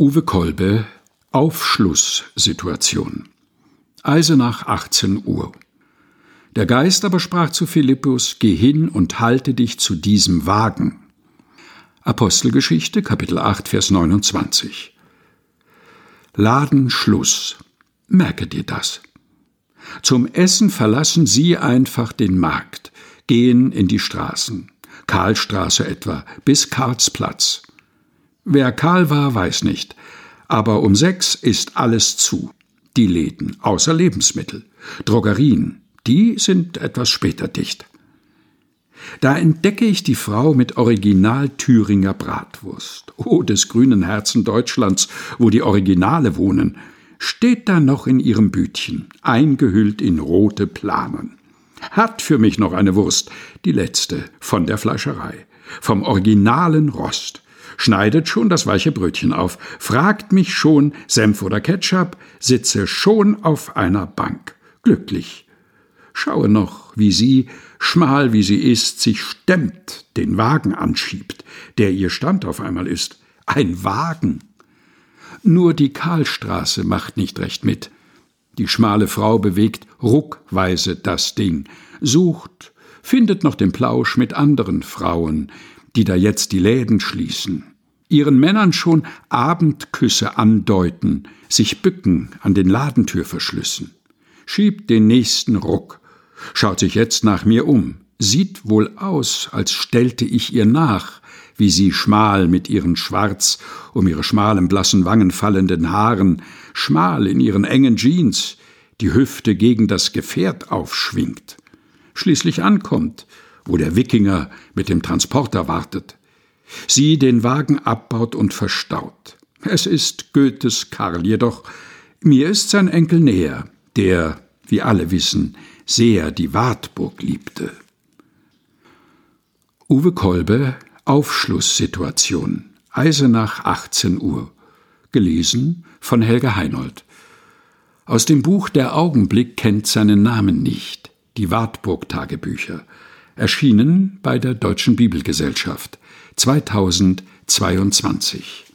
Uwe Kolbe Aufschlusssituation Eisenach 18 Uhr Der Geist aber sprach zu Philippus, Geh hin und halte dich zu diesem Wagen. Apostelgeschichte, Kapitel 8, Vers 29. Ladenschluss. Merke dir das. Zum Essen verlassen Sie einfach den Markt, gehen in die Straßen. Karlstraße etwa, bis Karlsplatz. Wer Karl war, weiß nicht. Aber um sechs ist alles zu. Die Läden, außer Lebensmittel. Drogerien, die sind etwas später dicht. Da entdecke ich die Frau mit Original Thüringer Bratwurst. Oh, des grünen Herzen Deutschlands, wo die Originale wohnen, steht da noch in ihrem Bütchen, eingehüllt in rote Planen. Hat für mich noch eine Wurst, die letzte von der Fleischerei, vom originalen Rost, schneidet schon das weiche Brötchen auf, fragt mich schon Senf oder Ketchup, sitze schon auf einer Bank, glücklich. Schaue noch, wie sie, schmal wie sie ist, sich stemmt, den Wagen anschiebt, der ihr Stand auf einmal ist. Ein Wagen. Nur die Karlstraße macht nicht recht mit. Die schmale Frau bewegt ruckweise das Ding, sucht, findet noch den Plausch mit anderen Frauen, die da jetzt die Läden schließen, ihren Männern schon Abendküsse andeuten, sich bücken an den Ladentürverschlüssen, schiebt den nächsten Ruck, schaut sich jetzt nach mir um, sieht wohl aus, als stellte ich ihr nach, wie sie schmal mit ihren schwarz um ihre schmalen blassen Wangen fallenden Haaren, schmal in ihren engen Jeans, die Hüfte gegen das Gefährt aufschwingt, schließlich ankommt, wo der Wikinger mit dem Transporter wartet, sie den Wagen abbaut und verstaut. Es ist Goethes Karl, jedoch mir ist sein Enkel näher, der, wie alle wissen, sehr die Wartburg liebte. Uwe Kolbe Aufschlusssituation Eisenach 18 Uhr gelesen von Helga Heinold aus dem Buch Der Augenblick kennt seinen Namen nicht die Wartburg Tagebücher erschienen bei der Deutschen Bibelgesellschaft 2022